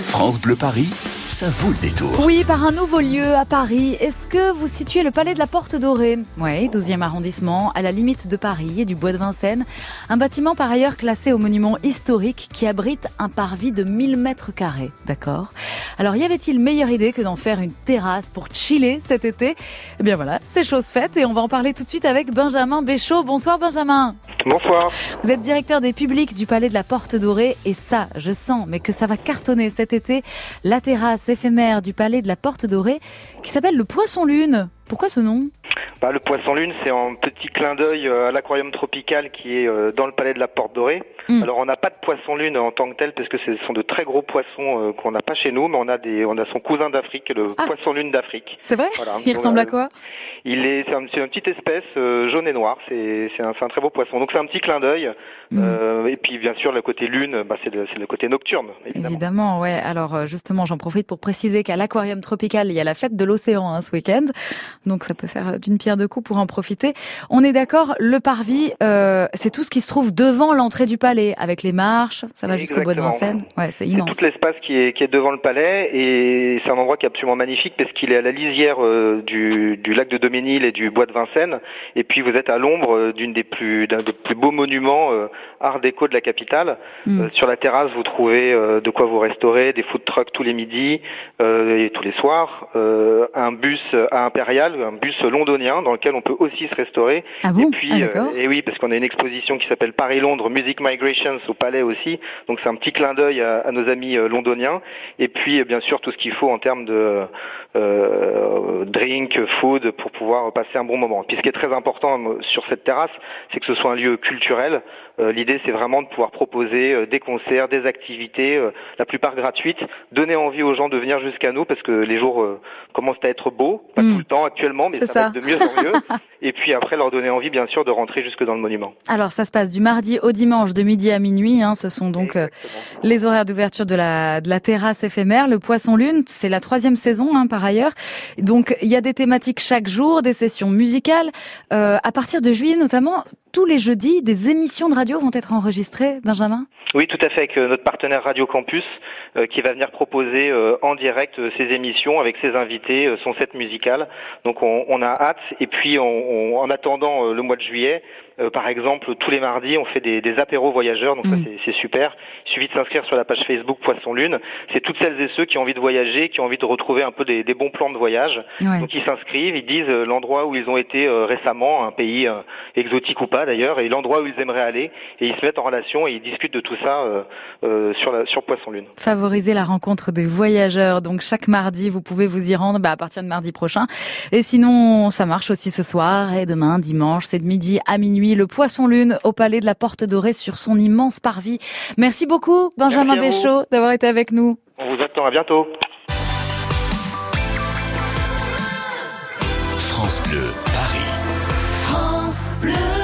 France Bleu Paris, ça vaut le détour. Oui, par un nouveau lieu à Paris. Est-ce que vous situez le Palais de la Porte Dorée? Oui, 12e arrondissement, à la limite de Paris et du Bois de Vincennes. Un bâtiment par ailleurs classé au monument historique qui abrite un parvis de 1000 mètres carrés. D'accord Alors y avait-il meilleure idée que d'en faire une terrasse pour chiller cet été? Eh bien voilà, c'est chose faite et on va en parler tout de suite avec Benjamin Béchaud. Bonsoir Benjamin. Bonsoir. Vous êtes directeur des publics du Palais de la Porte Dorée et ça, je sens, mais que ça va cartonner cet été, la terrasse éphémère du Palais de la Porte Dorée qui s'appelle le Poisson Lune. Pourquoi ce nom? Bah, le poisson lune, c'est un petit clin d'œil euh, à l'aquarium tropical qui est euh, dans le palais de la Porte Dorée. Mm. Alors on n'a pas de poisson lune en tant que tel parce que ce sont de très gros poissons euh, qu'on n'a pas chez nous, mais on a des, on a son cousin d'Afrique, le Ah. poisson lune d'Afrique. C'est vrai? Voilà. Il ressemble à quoi? Il est, c'est un, c'est une petite espèce euh, jaune et noir. C'est, c'est un, très beau poisson. Donc c'est un petit clin d'œil. Mm. Euh, et puis bien sûr le côté lune, bah, c'est, le, côté nocturne. Évidemment. Évidemment, ouais. Alors justement, j'en profite pour préciser qu'à l'aquarium tropical, il y a la fête de l'océan hein, ce week-end, donc ça peut faire euh, d'une pierre deux coups pour en profiter. On est d'accord, le parvis, euh, c'est tout ce qui se trouve devant l'entrée du palais, avec les marches, ça va jusqu'au bois de. Vincennes. Ouais, c'est immense. tout l'espace qui est, qui est devant le palais et c'est un endroit qui est absolument magnifique parce qu'il est à la lisière euh, du, du lac de Doménil et du bois de Vincennes et puis vous êtes à l'ombre euh, d'une des plus d'un des plus beaux monuments euh, art déco de la capitale. Mm. Euh, sur la terrasse vous trouvez de quoi vous restaurer, des food trucks tous les midis et tous les soirs, un bus à Impérial, un bus londonien dans lequel on peut aussi se restaurer Ah bon? Et puis, Ah, euh, et oui, parce qu'on a une exposition qui s'appelle Paris-Londres Music Migrations au Palais aussi. Donc c'est un petit clin d'œil à, à nos amis euh, londoniens. Et puis euh, bien sûr tout ce qu'il faut en termes de euh, drink, food pour pouvoir passer un bon moment. Puis ce qui est très important sur cette terrasse, c'est que ce soit un lieu culturel. Euh, L'idée c'est vraiment de pouvoir proposer des concerts, des activités, euh, la plupart gratuites, donner envie aux gens de venir jusqu'à nous parce que les jours commencent à être beaux, pas Mm. tout le temps actuellement, mais ça, ça. va être de mieux Et puis après leur donner envie bien sûr de rentrer jusque dans le monument. Alors ça se passe du mardi au dimanche de midi à minuit. Hein, ce sont donc euh, les horaires d'ouverture de la, de la terrasse éphémère. Le Poisson Lune, c'est la troisième saison hein, par ailleurs. Donc il y a des thématiques chaque jour, des sessions musicales. Euh, à partir de juillet notamment, tous les jeudis, des émissions de radio vont être enregistrées. Benjamin Oui, tout à fait, avec euh, notre partenaire Radio Campus euh, qui va venir proposer euh, en direct ses émissions avec ses invités, son set musical. Donc on, on a hâte. Et puis on, on- en attendant le mois de juillet, euh, par exemple, tous les mardis, on fait des, des apéros voyageurs. Donc ça Mm. c'est- super. Il suffit de s'inscrire sur la page Facebook Poisson Lune. C'est toutes celles et ceux qui ont envie de voyager, qui ont envie de retrouver un peu des, des bons plans de voyage. Ouais. Donc ils s'inscrivent, ils disent l'endroit où ils ont été récemment, un pays exotique ou pas d'ailleurs, et l'endroit où ils aimeraient aller, et ils se mettent en relation et ils discutent de tout ça euh, euh, sur, la, sur Poisson Lune. Favoriser la rencontre des voyageurs. Donc chaque mardi, vous pouvez vous y rendre bah, à partir de mardi prochain. Et sinon, ça marche aussi ce soir et demain, dimanche, c'est de midi à minuit. Le Poisson Lune au Palais de la Porte Dorée sur son immense parvis. Merci beaucoup, Benjamin. Béchaud, d'avoir été avec nous. On vous attend à bientôt. France Bleu Paris. France Bleu.